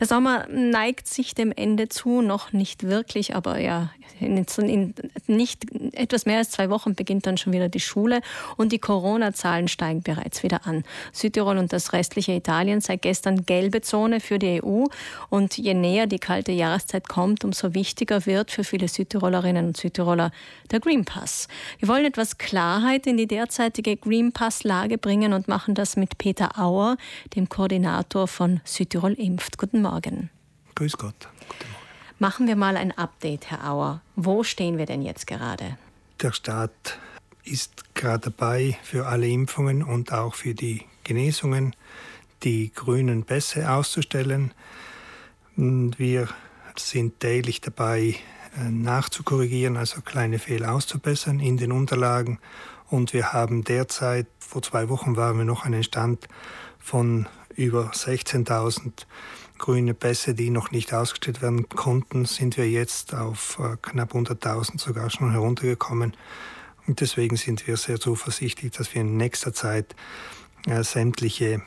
Der Sommer neigt sich dem Ende zu, noch nicht wirklich, aber ja, in, in, nicht etwas mehr als zwei Wochen beginnt dann schon wieder die Schule und die Corona-Zahlen steigen bereits wieder an. Südtirol und das restliche Italien seit gestern gelbe Zone für die EU und je näher die kalte Jahreszeit kommt, umso wichtiger wird für viele Südtirolerinnen und Südtiroler der Green Pass. Wir wollen etwas Klarheit in die derzeitige Green Pass-Lage bringen und machen das mit Peter Auer, dem Koordinator von Südtirol Impft. Guten Morgen. Morgen. Grüß Gott. Guten Morgen. Machen wir mal ein Update, Herr Auer. Wo stehen wir denn jetzt gerade? Der Staat ist gerade dabei, für alle Impfungen und auch für die Genesungen die grünen Pässe auszustellen. Wir sind täglich dabei, äh, nachzukorrigieren, also kleine Fehler auszubessern in den Unterlagen. Und wir haben derzeit, vor zwei Wochen waren wir noch einen Stand von über 16.000 grüne Pässe, die noch nicht ausgestellt werden konnten, sind wir jetzt auf äh, knapp 100.000 sogar schon heruntergekommen. Und deswegen sind wir sehr zuversichtlich, dass wir in nächster Zeit äh, sämtliche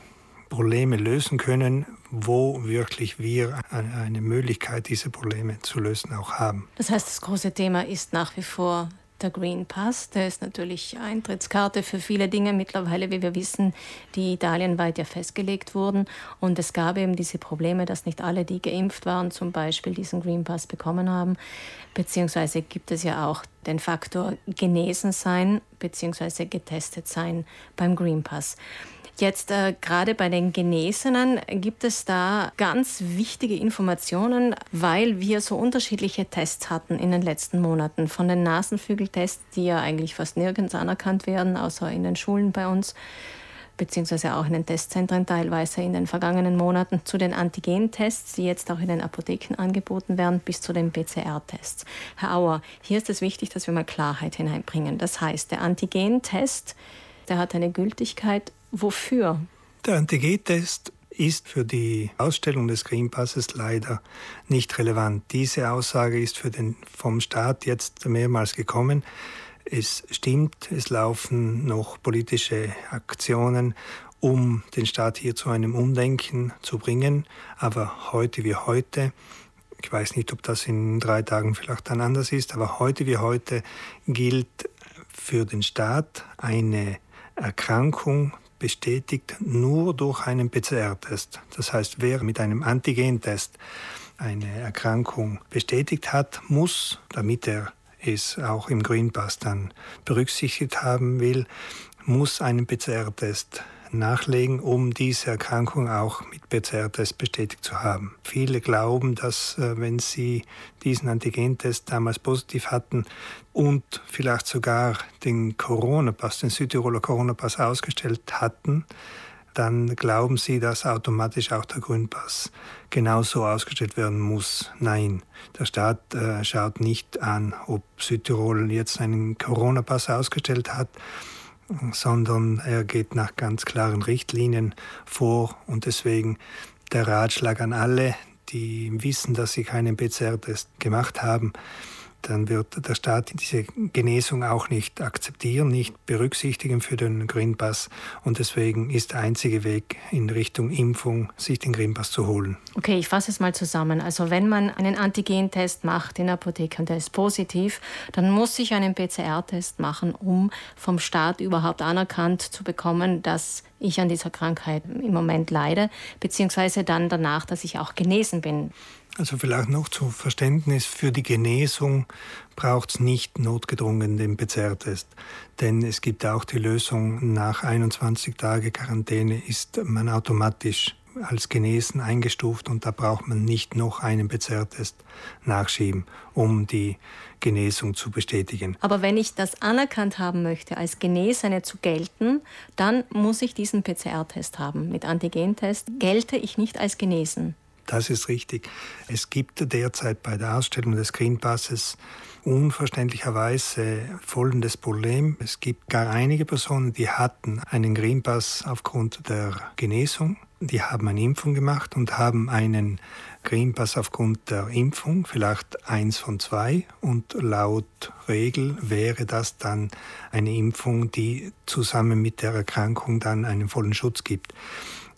Probleme lösen können, wo wirklich wir eine Möglichkeit, diese Probleme zu lösen, auch haben. Das heißt, das große Thema ist nach wie vor der Green Pass, der ist natürlich Eintrittskarte für viele Dinge mittlerweile, wie wir wissen, die italienweit ja festgelegt wurden. Und es gab eben diese Probleme, dass nicht alle, die geimpft waren, zum Beispiel diesen Green Pass bekommen haben. Beziehungsweise gibt es ja auch den Faktor genesen sein, beziehungsweise getestet sein beim Green Pass. Jetzt äh, gerade bei den Genesenen gibt es da ganz wichtige Informationen, weil wir so unterschiedliche Tests hatten in den letzten Monaten. Von den Nasenflügeltests, die ja eigentlich fast nirgends anerkannt werden, außer in den Schulen bei uns, beziehungsweise auch in den Testzentren teilweise in den vergangenen Monaten, zu den Antigentests, die jetzt auch in den Apotheken angeboten werden, bis zu den PCR-Tests. Herr Auer, hier ist es wichtig, dass wir mal Klarheit hineinbringen. Das heißt, der Antigentest, der hat eine Gültigkeit Wofür? Der Antigen-Test ist für die Ausstellung des Green Passes leider nicht relevant. Diese Aussage ist für den, vom Staat jetzt mehrmals gekommen. Es stimmt, es laufen noch politische Aktionen, um den Staat hier zu einem Umdenken zu bringen. Aber heute wie heute, ich weiß nicht, ob das in drei Tagen vielleicht dann anders ist, aber heute wie heute gilt für den Staat eine Erkrankung bestätigt nur durch einen PCR-Test. Das heißt, wer mit einem Antigentest eine Erkrankung bestätigt hat, muss, damit er es auch im Green Pass dann berücksichtigt haben will, muss einen PCR-Test nachlegen, um diese Erkrankung auch mit PCR-Test bestätigt zu haben. Viele glauben, dass äh, wenn sie diesen Antigentest damals positiv hatten und vielleicht sogar den Corona-Pass, den Südtiroler Corona-Pass ausgestellt hatten, dann glauben sie, dass automatisch auch der Grünpass genauso ausgestellt werden muss. Nein, der Staat äh, schaut nicht an, ob Südtirol jetzt einen Corona-Pass ausgestellt hat sondern er geht nach ganz klaren Richtlinien vor. Und deswegen der Ratschlag an alle, die wissen, dass sie keinen PCR-Test gemacht haben, dann wird der Staat diese Genesung auch nicht akzeptieren, nicht berücksichtigen für den Green Pass. Und deswegen ist der einzige Weg in Richtung Impfung, sich den Green Pass zu holen. Okay, ich fasse es mal zusammen. Also wenn man einen Antigentest macht in der Apotheke und der ist positiv, dann muss ich einen PCR-Test machen, um vom Staat überhaupt anerkannt zu bekommen, dass ich an dieser Krankheit im Moment leide, beziehungsweise dann danach, dass ich auch genesen bin. Also vielleicht noch zu Verständnis, für die Genesung braucht es nicht notgedrungen den PCR-Test. Denn es gibt auch die Lösung, nach 21 Tage Quarantäne ist man automatisch als genesen eingestuft und da braucht man nicht noch einen PCR-Test nachschieben, um die Genesung zu bestätigen. Aber wenn ich das anerkannt haben möchte, als Genesene zu gelten, dann muss ich diesen PCR-Test haben. Mit Antigentest gelte ich nicht als genesen. Das ist richtig. Es gibt derzeit bei der Ausstellung des Green Passes unverständlicherweise folgendes Problem. Es gibt gar einige Personen, die hatten einen Green Pass aufgrund der Genesung. Die haben eine Impfung gemacht und haben einen Green Pass aufgrund der Impfung, vielleicht eins von zwei. Und laut Regel wäre das dann eine Impfung, die zusammen mit der Erkrankung dann einen vollen Schutz gibt.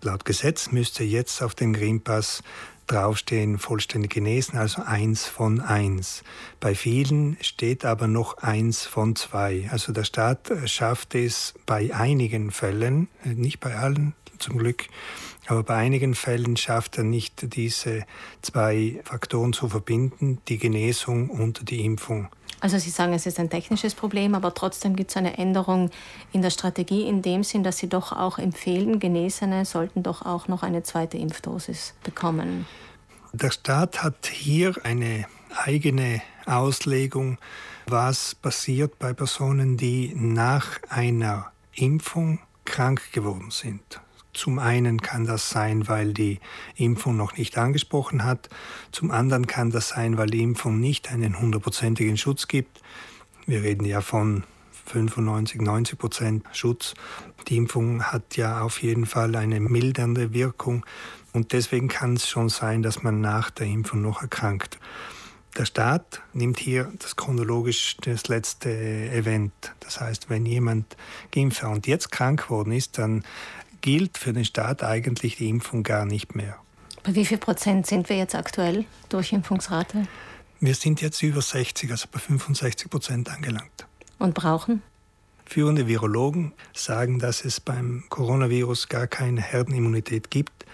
Laut Gesetz müsste jetzt auf dem Green Pass draufstehen, vollständig genesen, also eins von eins. Bei vielen steht aber noch eins von zwei. Also der Staat schafft es bei einigen Fällen, nicht bei allen zum Glück, aber bei einigen Fällen schafft er nicht, diese zwei Faktoren zu verbinden, die Genesung und die Impfung. Also Sie sagen, es ist ein technisches Problem, aber trotzdem gibt es eine Änderung in der Strategie in dem Sinn, dass Sie doch auch empfehlen, Genesene sollten doch auch noch eine zweite Impfdosis bekommen. Der Staat hat hier eine eigene Auslegung, was passiert bei Personen, die nach einer Impfung krank geworden sind. Zum einen kann das sein, weil die Impfung noch nicht angesprochen hat. Zum anderen kann das sein, weil die Impfung nicht einen hundertprozentigen Schutz gibt. Wir reden ja von 95, 90 Prozent Schutz. Die Impfung hat ja auf jeden Fall eine mildernde Wirkung und deswegen kann es schon sein, dass man nach der Impfung noch erkrankt. Der Staat nimmt hier das chronologisch das letzte Event. Das heißt, wenn jemand geimpft und jetzt krank worden ist, dann gilt für den Staat eigentlich die Impfung gar nicht mehr. Bei wie viel Prozent sind wir jetzt aktuell Durchimpfungsrate? Wir sind jetzt über 60, also bei 65 Prozent angelangt. Und brauchen? Führende Virologen sagen, dass es beim Coronavirus gar keine Herdenimmunität gibt.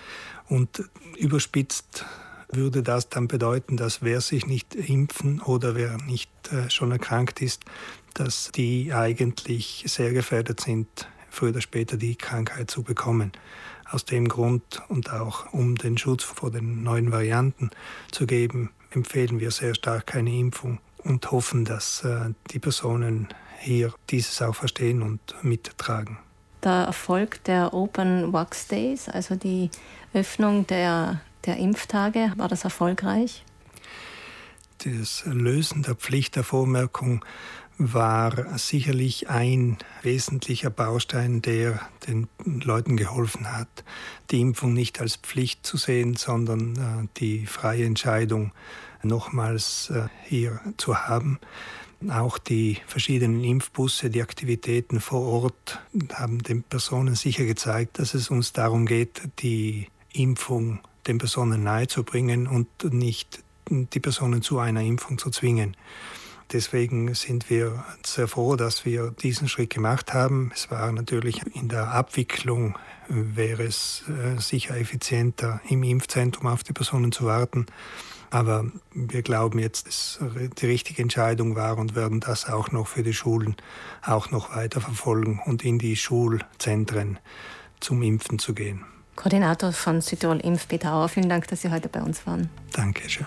Und überspitzt würde das dann bedeuten, dass wer sich nicht impfen oder wer nicht äh, schon erkrankt ist, dass die eigentlich sehr gefährdet sind, früher oder später die Krankheit zu bekommen. Aus dem Grund und auch um den Schutz vor den neuen Varianten zu geben, empfehlen wir sehr stark keine Impfung und hoffen, dass äh, die Personen hier dieses auch verstehen und mittragen. Der Erfolg der Open Wax Days, also die Öffnung der, der Impftage, war das erfolgreich? Das Lösen der Pflicht der Vormerkung war sicherlich ein wesentlicher Baustein, der den Leuten geholfen hat, die Impfung nicht als Pflicht zu sehen, sondern äh, die freie Entscheidung nochmals äh, hier zu haben. Auch die verschiedenen Impfbusse, die Aktivitäten vor Ort haben den Personen sicher gezeigt, dass es uns darum geht, die Impfung den Personen nahezubringen und nicht die Personen zu einer Impfung zu zwingen. Deswegen sind wir sehr froh, dass wir diesen Schritt gemacht haben. Es war natürlich in der Abwicklung, wäre es äh, sicher effizienter, im Impfzentrum auf die Personen zu warten. Aber wir glauben jetzt, dass die richtige Entscheidung war und werden das auch noch für die Schulen auch noch weiter verfolgen und in die Schulzentren zum Impfen zu gehen. Koordinator von Südtirol Impf, Peter Auer, vielen Dank, dass Sie heute bei uns waren. Dankeschön.